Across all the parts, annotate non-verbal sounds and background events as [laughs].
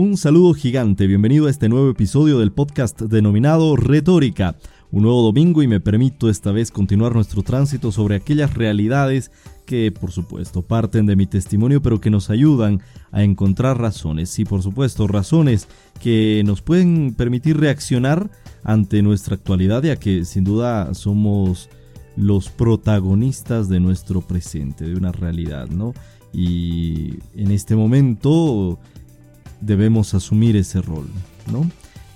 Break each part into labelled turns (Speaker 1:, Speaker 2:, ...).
Speaker 1: Un saludo gigante, bienvenido a este nuevo episodio del podcast denominado Retórica. Un nuevo domingo y me permito esta vez continuar nuestro tránsito sobre aquellas realidades que por supuesto parten de mi testimonio pero que nos ayudan a encontrar razones y por supuesto razones que nos pueden permitir reaccionar ante nuestra actualidad ya que sin duda somos los protagonistas de nuestro presente, de una realidad, ¿no? Y en este momento debemos asumir ese rol, ¿no?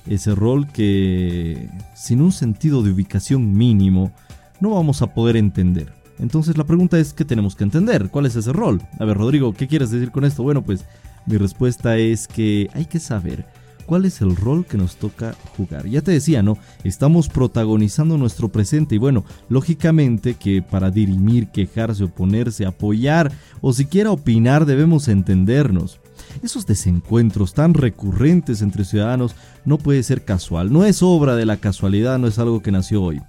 Speaker 1: Ese rol que sin un sentido de ubicación mínimo no vamos a poder entender. Entonces la pregunta es, ¿qué tenemos que entender? ¿Cuál es ese rol? A ver, Rodrigo, ¿qué quieres decir con esto? Bueno, pues mi respuesta es que hay que saber cuál es el rol que nos toca jugar. Ya te decía, ¿no? Estamos protagonizando nuestro presente y bueno, lógicamente que para dirimir, quejarse, oponerse, apoyar o siquiera opinar debemos entendernos. Esos desencuentros tan recurrentes entre ciudadanos no puede ser casual, no es obra de la casualidad, no es algo que nació hoy.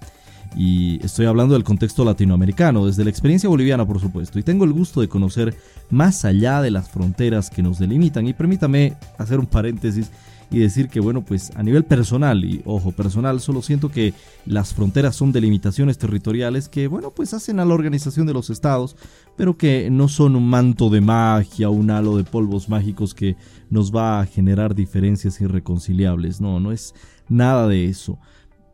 Speaker 1: Y estoy hablando del contexto latinoamericano, desde la experiencia boliviana por supuesto, y tengo el gusto de conocer más allá de las fronteras que nos delimitan. Y permítame hacer un paréntesis y decir que, bueno, pues a nivel personal, y ojo, personal, solo siento que las fronteras son delimitaciones territoriales que, bueno, pues hacen a la organización de los estados, pero que no son un manto de magia, un halo de polvos mágicos que nos va a generar diferencias irreconciliables. No, no es nada de eso.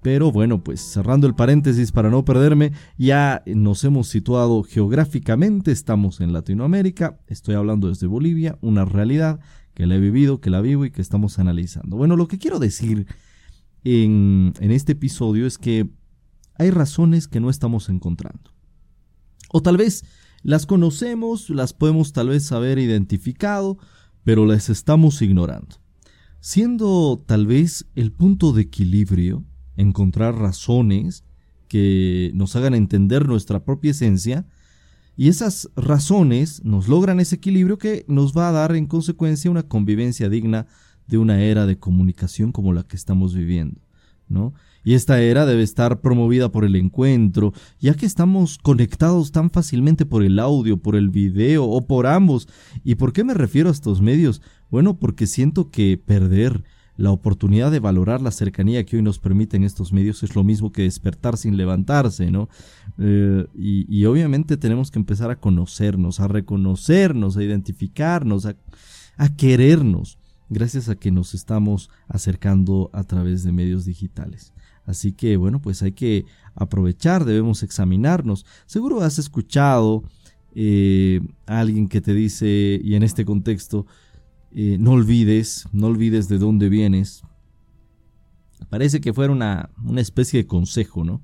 Speaker 1: Pero bueno, pues cerrando el paréntesis para no perderme, ya nos hemos situado geográficamente, estamos en Latinoamérica, estoy hablando desde Bolivia, una realidad que la he vivido, que la vivo y que estamos analizando. Bueno, lo que quiero decir en, en este episodio es que hay razones que no estamos encontrando. O tal vez las conocemos, las podemos tal vez haber identificado, pero las estamos ignorando. Siendo tal vez el punto de equilibrio encontrar razones que nos hagan entender nuestra propia esencia, y esas razones nos logran ese equilibrio que nos va a dar en consecuencia una convivencia digna de una era de comunicación como la que estamos viviendo, ¿no? Y esta era debe estar promovida por el encuentro, ya que estamos conectados tan fácilmente por el audio, por el video o por ambos. ¿Y por qué me refiero a estos medios? Bueno, porque siento que perder la oportunidad de valorar la cercanía que hoy nos permiten estos medios es lo mismo que despertar sin levantarse, ¿no? Eh, y, obviamente tenemos que empezar a conocernos, a reconocernos, a identificarnos, a, querernos, gracias a que nos estamos acercando a través de medios digitales. Así que bueno, pues hay que aprovechar, debemos examinarnos. Seguro has escuchado eh, a alguien que te dice, y en este contexto, eh, no olvides, no olvides de dónde vienes. Parece que fuera una, una especie de consejo, ¿no?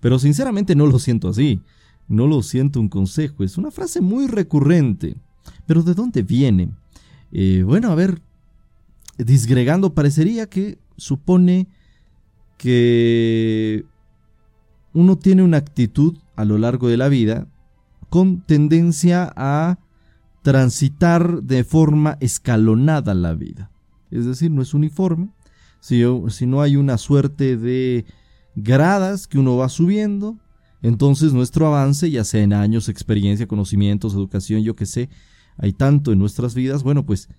Speaker 1: Pero sinceramente no lo siento así. No lo siento un consejo. Es una frase muy recurrente. Pero ¿de dónde viene? Eh, bueno, a ver, disgregando, parecería que supone que uno tiene una actitud a lo largo de la vida con tendencia a transitar de forma escalonada la vida. Es decir, no es uniforme, si no hay una suerte de gradas que uno va subiendo, entonces nuestro avance, ya sea en años, experiencia, conocimientos, educación, yo que sé, hay tanto en nuestras vidas, bueno, pues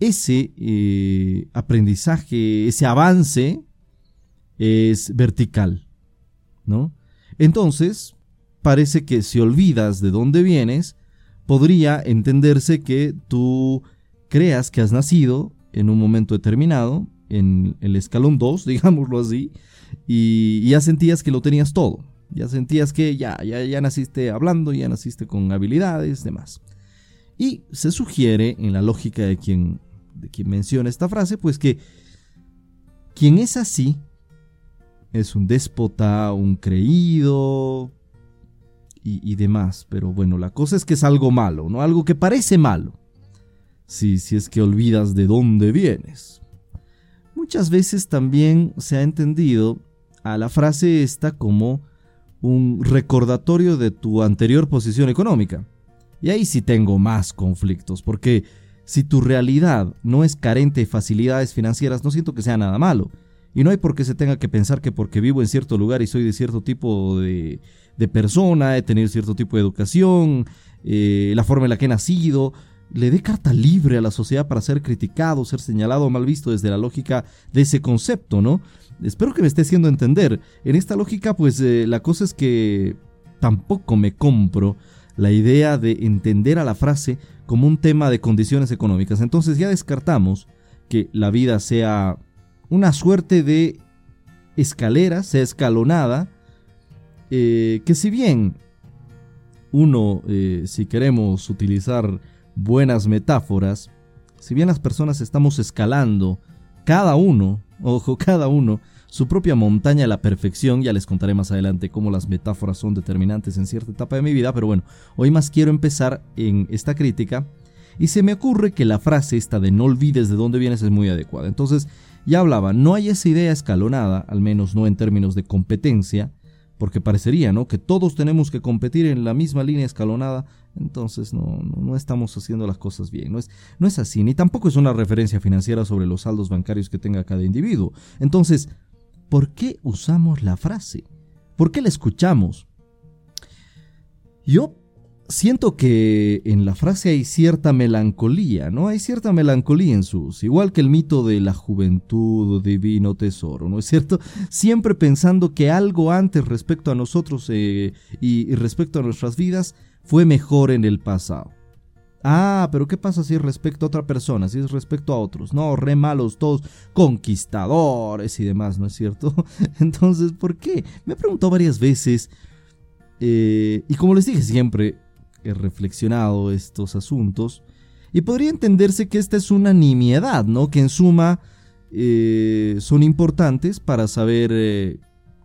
Speaker 1: ese eh, aprendizaje, ese avance es vertical, ¿no? Entonces, parece que si olvidas de dónde vienes, podría entenderse que tú creas que has nacido en un momento determinado, en el escalón 2, [laughs] digámoslo así, y ya sentías que lo tenías todo. Ya sentías que ya, ya, ya naciste hablando, ya naciste con habilidades, demás. Y se sugiere en la lógica de quien, de quien menciona esta frase, pues que quien es así es un déspota, un creído, y, demás. Pero bueno, la cosa es que es algo malo, ¿no? Algo que parece malo. Si, si es que olvidas de dónde vienes. Muchas veces también se ha entendido a la frase esta como un recordatorio de tu anterior posición económica. Y ahí sí tengo más conflictos, porque si tu realidad no es carente de facilidades financieras, no siento que sea nada malo. Y no hay por qué se tenga que pensar que porque vivo en cierto lugar y soy de cierto tipo de, de persona, he tenido cierto tipo de educación, eh, la forma en la que he nacido, le dé carta libre a la sociedad para ser criticado, ser señalado o mal visto desde la lógica de ese concepto, ¿no? Espero que me esté haciendo entender. En esta lógica, pues eh, la cosa es que tampoco me compro la idea de entender a la frase como un tema de condiciones económicas. Entonces ya descartamos que la vida sea una suerte de escalera, sea escalonada, eh, que si bien uno, eh, si queremos utilizar buenas metáforas, si bien las personas estamos escalando, cada uno, [laughs] ojo, cada uno, su propia montaña a la perfección, ya les contaré más adelante cómo las metáforas son determinantes en cierta etapa de mi vida, pero bueno, hoy más quiero empezar en esta crítica y se me ocurre que la frase esta de no olvides de dónde vienes es muy adecuada. Entonces, ya hablaba, no hay esa idea escalonada, al menos no en términos de competencia, porque parecería, ¿no? Que todos tenemos que competir en la misma línea escalonada, entonces no, no, estamos haciendo las cosas bien. No es, no es así, ni tampoco es una referencia financiera sobre los saldos bancarios que tenga cada individuo. Entonces, ¿por qué usamos la frase? ¿Por qué la escuchamos? Yo siento que en la frase hay cierta melancolía, ¿no? Hay cierta melancolía en sus, igual que el mito de la juventud, divino tesoro, ¿no es cierto? Siempre pensando que algo antes respecto a nosotros eh, y, respecto a nuestras vidas fue mejor en el pasado. Ah, pero ¿qué pasa si es respecto a otra persona, si es respecto a otros? No, re malos todos, conquistadores y demás, ¿no es cierto? [laughs] Entonces, ¿por qué? Me he preguntado varias veces, eh, y como les dije siempre, reflexionado estos asuntos y podría entenderse que esta es una nimiedad, ¿no? Que en suma eh, son importantes para saber eh,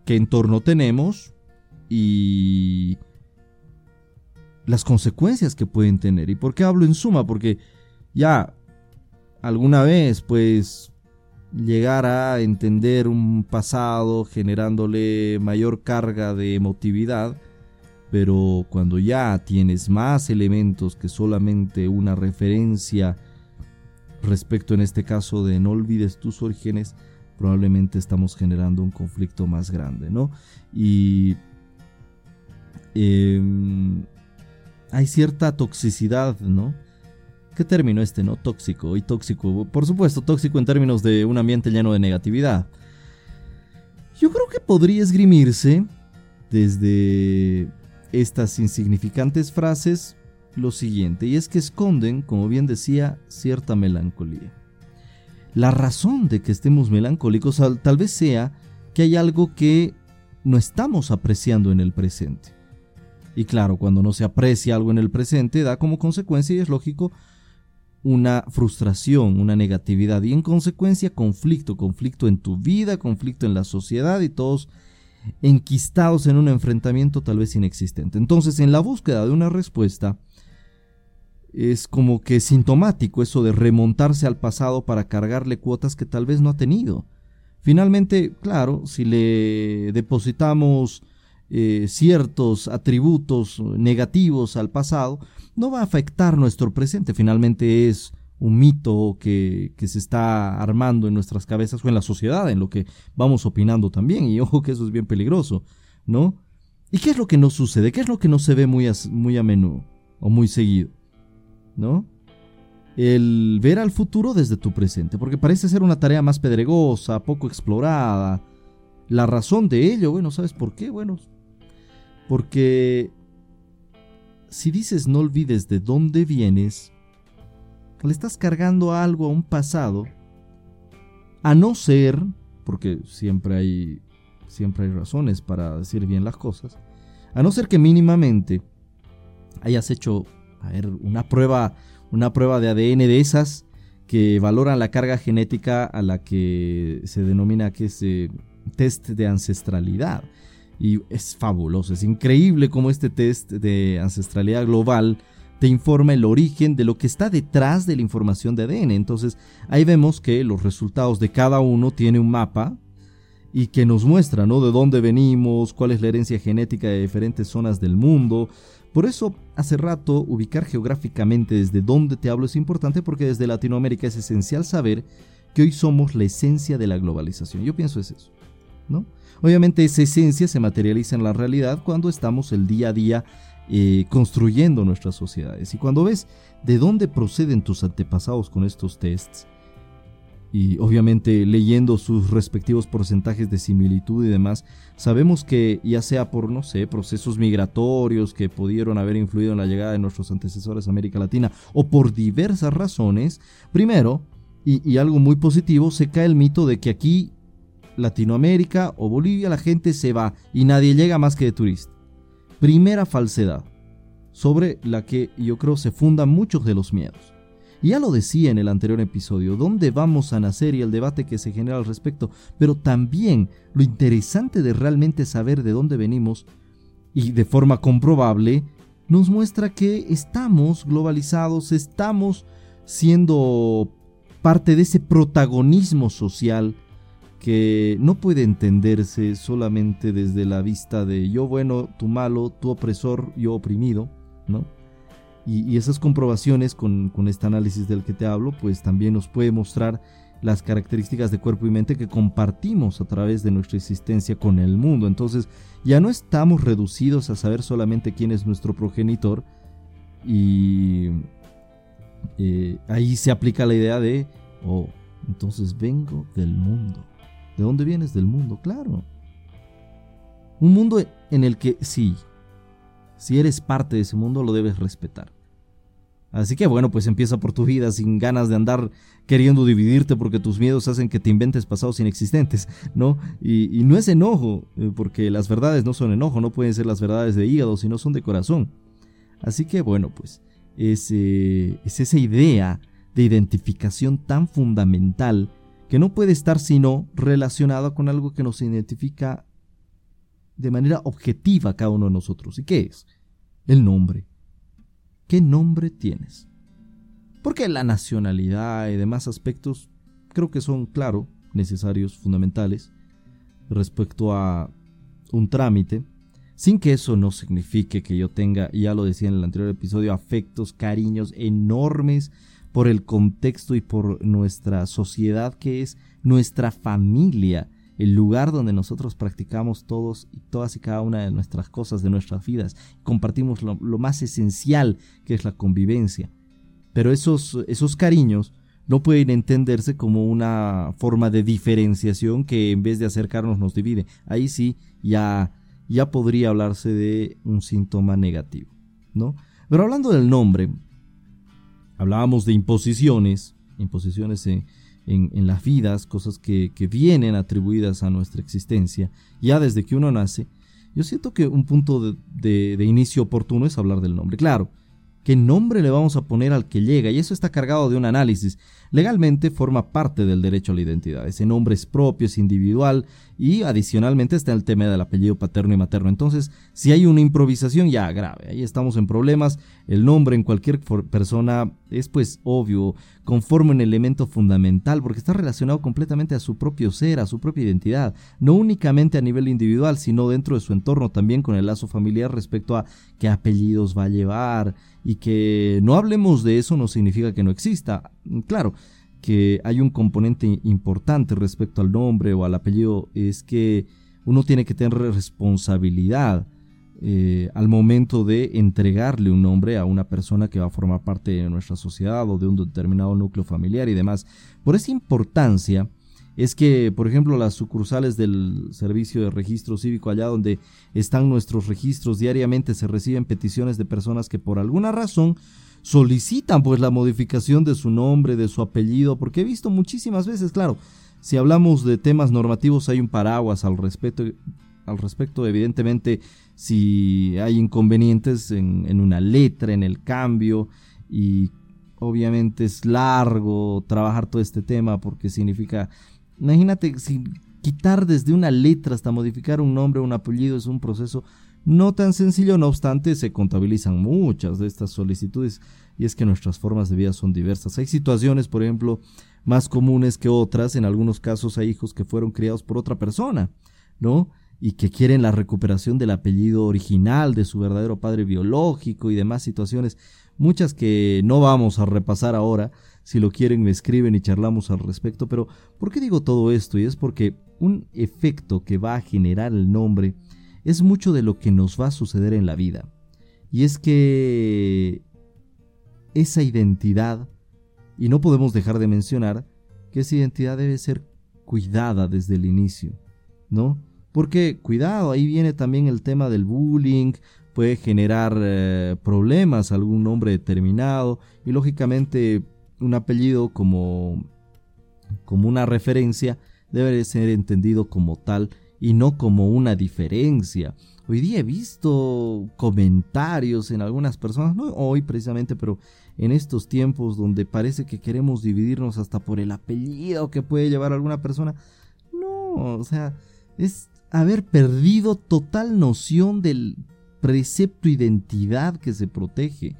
Speaker 1: qué entorno tenemos y las consecuencias que pueden tener. ¿Y por qué hablo en suma? Porque ya alguna vez, pues, llegar a entender un pasado generándole mayor carga de emotividad, pero cuando ya tienes más elementos que solamente una referencia respecto en este caso de no olvides tus orígenes, probablemente estamos generando un conflicto más grande, ¿no? Y em, hay cierta toxicidad, ¿no? ¿Qué término este, no? Tóxico y tóxico. Por supuesto, tóxico en términos de un ambiente lleno de negatividad. Yo creo que podría esgrimirse desde estas insignificantes frases lo siguiente, y es que esconden, como bien decía, cierta melancolía. La razón de que estemos melancólicos tal vez sea que hay algo que no estamos apreciando en el presente. Y claro, cuando no se aprecia algo en el presente, da como consecuencia, y es lógico, una frustración, una negatividad y en consecuencia conflicto, conflicto en tu vida, conflicto en la sociedad y todos enquistados en un enfrentamiento tal vez inexistente. Entonces, en la búsqueda de una respuesta, es como que sintomático eso de remontarse al pasado para cargarle cuotas que tal vez no ha tenido. Finalmente, claro, si le depositamos eh, ciertos atributos negativos al pasado, no va a afectar nuestro presente. Finalmente es un mito que, se está armando en nuestras cabezas o en la sociedad, en lo que vamos opinando también. Y ojo que eso es bien peligroso, ¿no? ¿Y qué es lo que no sucede? ¿Qué es lo que no se ve muy muy a menudo o muy seguido? ¿No? El ver al futuro desde tu presente, porque parece ser una tarea más pedregosa, poco explorada. La razón de ello, bueno, ¿sabes por qué? Bueno, porque si dices no olvides de dónde vienes, le estás cargando algo a un pasado, a no ser, porque siempre hay, siempre hay razones para decir bien las cosas, a no ser que mínimamente hayas hecho a ver, una prueba, una prueba de ADN de esas que valoran la carga genética a la que se denomina que es eh, test de ancestralidad. Y es fabuloso, es increíble cómo este test de ancestralidad global te informa el origen de lo que está detrás de la información de ADN. Entonces ahí vemos que los resultados de cada uno tiene un mapa y que nos muestra ¿no? de dónde venimos, cuál es la herencia genética de diferentes zonas del mundo. Por eso, hace rato, ubicar geográficamente desde dónde te hablo es importante porque desde Latinoamérica es esencial saber que hoy somos la esencia de la globalización. Yo pienso es eso, ¿no? Obviamente esa esencia se materializa en la realidad cuando estamos el día a día construyendo nuestras sociedades. Y cuando ves de dónde proceden tus antepasados con estos tests, y obviamente leyendo sus respectivos porcentajes de similitud y demás, sabemos que ya sea por, no sé, procesos migratorios que pudieron haber influido en la llegada de nuestros antecesores a América Latina, o por diversas razones, primero, y, y algo muy positivo, se cae el mito de que aquí, Latinoamérica o Bolivia, la gente se va y nadie llega más que de turista. Primera falsedad, sobre la que yo creo se fundan muchos de los miedos. Ya lo decía en el anterior episodio, dónde vamos a nacer y el debate que se genera al respecto, pero también lo interesante de realmente saber de dónde venimos y de forma comprobable nos muestra que estamos globalizados, estamos siendo parte de ese protagonismo social que no puede entenderse solamente desde la vista de yo bueno, tú malo, tú opresor, yo oprimido, ¿no? Y, esas comprobaciones con, este análisis del que te hablo, pues también nos puede mostrar las características de cuerpo y mente que compartimos a través de nuestra existencia con el mundo. Entonces ya no estamos reducidos a saber solamente quién es nuestro progenitor y eh, ahí se aplica la idea de, oh, entonces vengo del mundo. ¿De dónde vienes? Del mundo, claro. Un mundo en el que sí, si eres parte de ese mundo lo debes respetar. Así que bueno, pues empieza por tu vida sin ganas de andar queriendo dividirte porque tus miedos hacen que te inventes pasados inexistentes, ¿no? Y, no es enojo, eh, porque las verdades no son enojo, no pueden ser las verdades de hígado, sino son de corazón. Así que bueno, pues es, es esa idea de identificación tan fundamental que no puede estar sino relacionada con algo que nos identifica de manera objetiva cada uno de nosotros. ¿Y qué es? El nombre. ¿Qué nombre tienes? Porque la nacionalidad y demás aspectos creo que son, claro, necesarios, fundamentales, respecto a un trámite, sin que eso no signifique que yo tenga, ya lo decía en el anterior episodio, afectos, cariños enormes por el contexto y por nuestra sociedad que es nuestra familia, el lugar donde nosotros practicamos todos y todas y cada una de nuestras cosas, de nuestras vidas. Compartimos lo, más esencial que es la convivencia. Pero esos, esos cariños no pueden entenderse como una forma de diferenciación que en vez de acercarnos nos divide. Ahí sí ya, ya podría hablarse de un síntoma negativo, ¿no? Pero hablando del nombre, hablábamos de imposiciones, imposiciones en, en, las vidas, cosas que, vienen atribuidas a nuestra existencia, ya desde que uno nace, yo siento que un punto de, de, inicio oportuno es hablar del nombre. Claro, ¿qué nombre le vamos a poner al que llega? Y eso está cargado de un análisis legalmente forma parte del derecho a la identidad. Ese nombre es propio, es individual y adicionalmente está el tema del apellido paterno y materno. Entonces, si hay una improvisación ya grave, ahí estamos en problemas. El nombre en cualquier persona es pues obvio, conforma un elemento fundamental porque está relacionado completamente a su propio ser, a su propia identidad, no únicamente a nivel individual, sino dentro de su entorno también con el lazo familiar respecto a qué apellidos va a llevar y que no hablemos de eso no significa que no exista. Claro, que hay un componente importante respecto al nombre o al apellido, es que uno tiene que tener responsabilidad eh, al momento de entregarle un nombre a una persona que va a formar parte de nuestra sociedad o de un determinado núcleo familiar y demás. Por esa importancia es que, por ejemplo, las sucursales del Servicio de Registro Cívico, allá donde están nuestros registros, diariamente se reciben peticiones de personas que por alguna razón solicitan pues la modificación de su nombre, de su apellido, porque he visto muchísimas veces, claro, si hablamos de temas normativos hay un paraguas al respecto, al respecto evidentemente si hay inconvenientes en, en una letra, en el cambio y obviamente es largo trabajar todo este tema porque significa, imagínate si quitar desde una letra hasta modificar un nombre o un apellido es un proceso no tan sencillo, no obstante, se contabilizan muchas de estas solicitudes y es que nuestras formas de vida son diversas. Hay situaciones, por ejemplo, más comunes que otras. En algunos casos hay hijos que fueron criados por otra persona, ¿no? Y que quieren la recuperación del apellido original de su verdadero padre biológico y demás situaciones. Muchas que no vamos a repasar ahora. Si lo quieren me escriben y charlamos al respecto. Pero ¿por qué digo todo esto? Y es porque un efecto que va a generar el nombre es mucho de lo que nos va a suceder en la vida. Y es que esa identidad, y no podemos dejar de mencionar que esa identidad debe ser cuidada desde el inicio, ¿no? Porque, cuidado, ahí viene también el tema del bullying, puede generar eh, problemas a algún nombre determinado, y lógicamente un apellido como, como una referencia debe ser entendido como tal y no como una diferencia. Hoy día he visto comentarios en algunas personas, no hoy precisamente, pero en estos tiempos donde parece que queremos dividirnos hasta por el apellido que puede llevar alguna persona. No, o sea, es haber perdido total noción del precepto identidad que se protege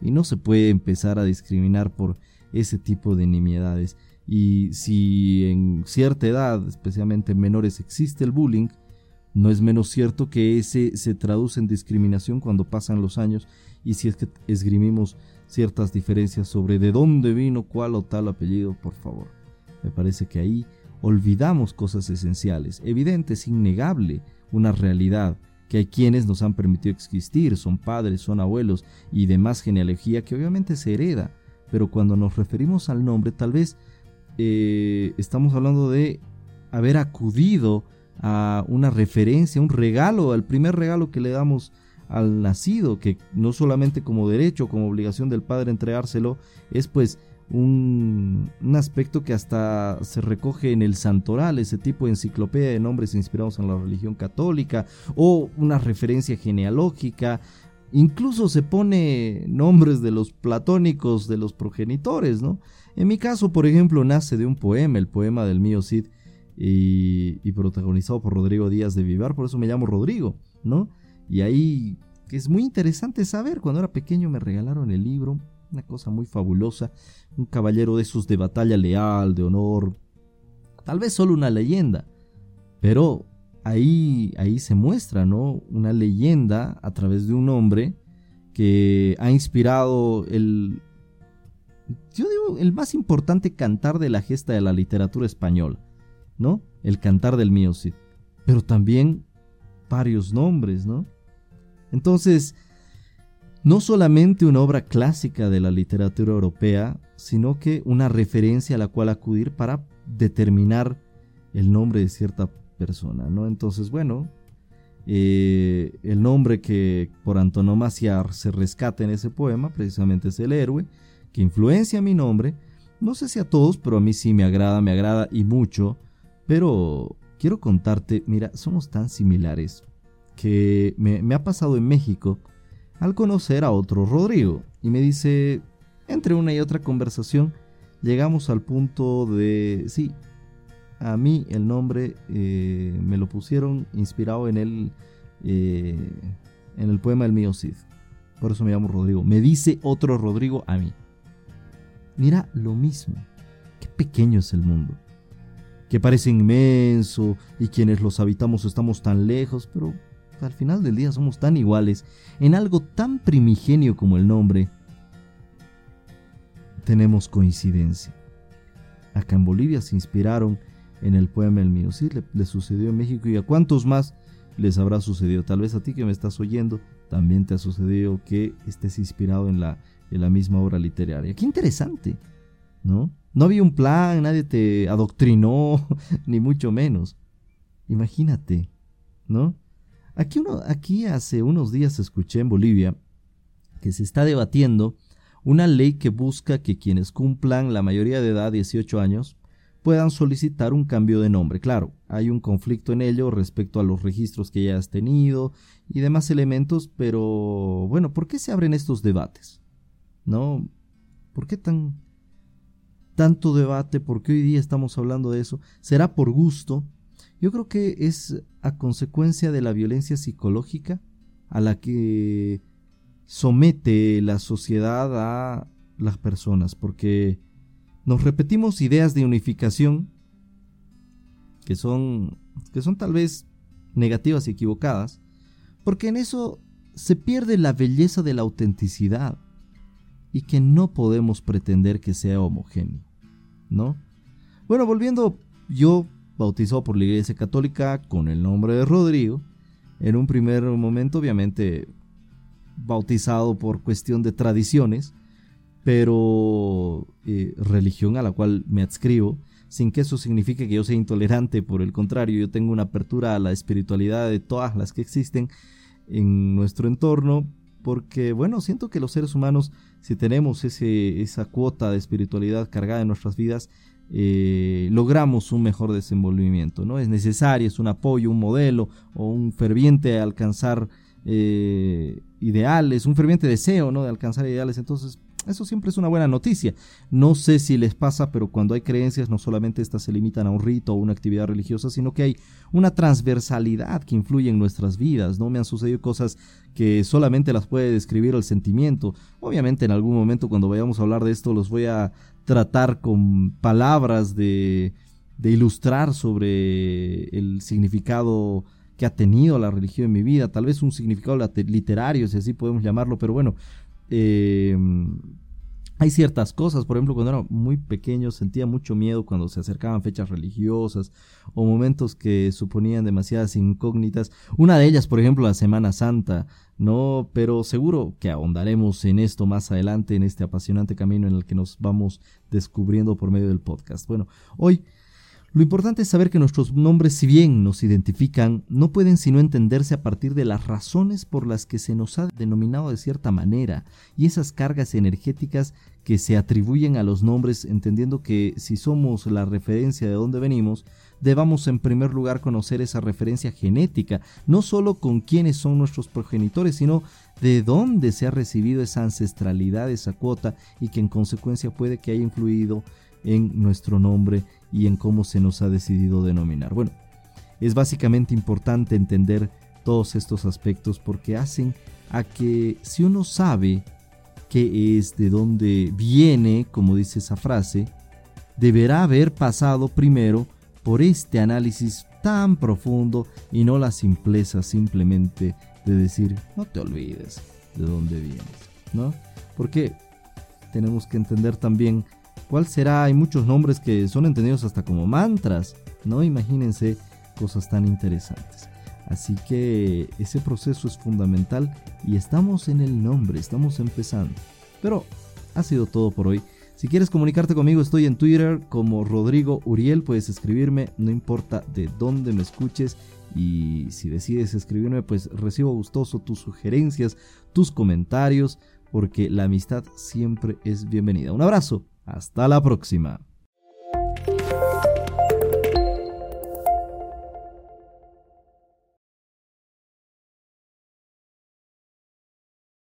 Speaker 1: y no se puede empezar a discriminar por ese tipo de nimiedades. Y si en cierta edad, especialmente en menores, existe el bullying, no es menos cierto que ese se traduce en discriminación cuando pasan los años y si es que esgrimimos ciertas diferencias sobre de dónde vino cuál o tal apellido, por favor. Me parece que ahí olvidamos cosas esenciales, evidentes, innegable, una realidad, que hay quienes nos han permitido existir, son padres, son abuelos y demás genealogía que obviamente se hereda, pero cuando nos referimos al nombre tal vez eh, estamos hablando de haber acudido a una referencia, un regalo, al primer regalo que le damos al nacido, que no solamente como derecho, como obligación del padre entregárselo, es pues un, aspecto que hasta se recoge en el santoral, ese tipo de enciclopedia de nombres inspirados en la religión católica, o una referencia genealógica, incluso se pone nombres de los platónicos de los progenitores, ¿no? En mi caso, por ejemplo, nace de un poema, el poema del mío Cid, y, y protagonizado por Rodrigo Díaz de Vivar, por eso me llamo Rodrigo, ¿no? Y ahí es muy interesante saber, cuando era pequeño me regalaron el libro, una cosa muy fabulosa, un caballero de esos de batalla leal, de honor, tal vez solo una leyenda, pero ahí, ahí se muestra, ¿no? Una leyenda a través de un hombre que ha inspirado el, yo digo, el más importante cantar de la gesta de la literatura española, ¿no? El cantar del mío Cid, pero también varios nombres, ¿no? Entonces, no solamente una obra clásica de la literatura europea, sino que una referencia a la cual acudir para determinar el nombre de cierta persona, ¿no? Entonces, bueno, eh, el nombre que por antonomasia se rescata en ese poema precisamente es el héroe, que influencia mi nombre. No sé si a todos, pero a mí sí me agrada, me agrada y mucho. Pero quiero contarte, mira, somos tan similares que me, ha pasado en México al conocer a otro Rodrigo y me dice, entre una y otra conversación, llegamos al punto de, sí, a mí el nombre eh, me lo pusieron inspirado en el, eh, en el poema del mío Cid. Por eso me llamo Rodrigo. Me dice otro Rodrigo a mí. Mira lo mismo. Qué pequeño es el mundo. Que parece inmenso y quienes los habitamos estamos tan lejos, pero al final del día somos tan iguales en algo tan primigenio como el nombre. Tenemos coincidencia. Acá en Bolivia se inspiraron en el poema El mío. Sí, le, sucedió en México y a cuántos más les habrá sucedido. Tal vez a ti que me estás oyendo también te ha sucedido que estés inspirado en la, en la misma obra literaria. Qué interesante, ¿no? No había un plan, nadie te adoctrinó, [laughs] ni mucho menos. Imagínate, ¿no? Aquí, uno, aquí hace unos días escuché en Bolivia que se está debatiendo una ley que busca que quienes cumplan la mayoría de edad, 18 años, puedan solicitar un cambio de nombre. Claro, hay un conflicto en ello respecto a los registros que ya has tenido y demás elementos, pero bueno, ¿por qué se abren estos debates? ¿No? ¿Por qué tan tanto debate? ¿Por qué hoy día estamos hablando de eso? ¿Será por gusto? Yo creo que es a consecuencia de la violencia psicológica a la que somete la sociedad a las personas, porque nos repetimos ideas de unificación que son, que son tal vez negativas y equivocadas, porque en eso se pierde la belleza de la autenticidad y que no podemos pretender que sea homogéneo, ¿no? Bueno, volviendo, yo bautizado por la Iglesia Católica con el nombre de Rodrigo. En un primer momento, obviamente, bautizado por cuestión de tradiciones, pero eh, religión a la cual me adscribo, sin que eso signifique que yo sea intolerante, por el contrario, yo tengo una apertura a la espiritualidad de todas las que existen en nuestro entorno, porque bueno, siento que los seres humanos, si tenemos ese, esa cuota de espiritualidad cargada en nuestras vidas, eh, logramos un mejor desenvolvimiento, ¿no? Es necesario, es un apoyo, un modelo o un ferviente alcanzar eh, ideales, un ferviente deseo, ¿no? De alcanzar ideales, entonces eso siempre es una buena noticia. No sé si les pasa, pero cuando hay creencias no solamente estas se limitan a un rito o una actividad religiosa, sino que hay una transversalidad que influye en nuestras vidas. No me han sucedido cosas que solamente las puede describir el sentimiento. Obviamente en algún momento cuando vayamos a hablar de esto los voy a tratar con palabras de, de ilustrar sobre el significado que ha tenido la religión en mi vida, tal vez un significado literario, si así podemos llamarlo, pero bueno, eh, hay ciertas cosas, por ejemplo, cuando era muy pequeño sentía mucho miedo cuando se acercaban fechas religiosas o momentos que suponían demasiadas incógnitas. Una de ellas, por ejemplo, la Semana Santa, ¿no? Pero seguro que ahondaremos en esto más adelante, en este apasionante camino en el que nos vamos descubriendo por medio del podcast. Bueno, hoy lo importante es saber que nuestros nombres, si bien nos identifican, no pueden sino entenderse a partir de las razones por las que se nos ha denominado de cierta manera y esas cargas energéticas que se atribuyen a los nombres, entendiendo que si somos la referencia de dónde venimos, debamos en primer lugar conocer esa referencia genética, no solo con quiénes son nuestros progenitores, sino de dónde se ha recibido esa ancestralidad, esa cuota, y que en consecuencia puede que haya influido en nuestro nombre y en cómo se nos ha decidido denominar. Bueno, es básicamente importante entender todos estos aspectos porque hacen a que si uno sabe qué es, de dónde viene, como dice esa frase, deberá haber pasado primero por este análisis tan profundo y no la simpleza simplemente de decir, no te olvides de dónde vienes, ¿no? Porque tenemos que entender también ¿Cuál será? Hay muchos nombres que son entendidos hasta como mantras, ¿no? Imagínense cosas tan interesantes. Así que ese proceso es fundamental y estamos en el nombre, estamos empezando. Pero ha sido todo por hoy. Si quieres comunicarte conmigo, estoy en Twitter como Rodrigo Uriel. Puedes escribirme, no importa de dónde me escuches. Y si decides escribirme, pues recibo gustoso tus sugerencias, tus comentarios, porque la amistad siempre es bienvenida. Un abrazo hasta la próxima.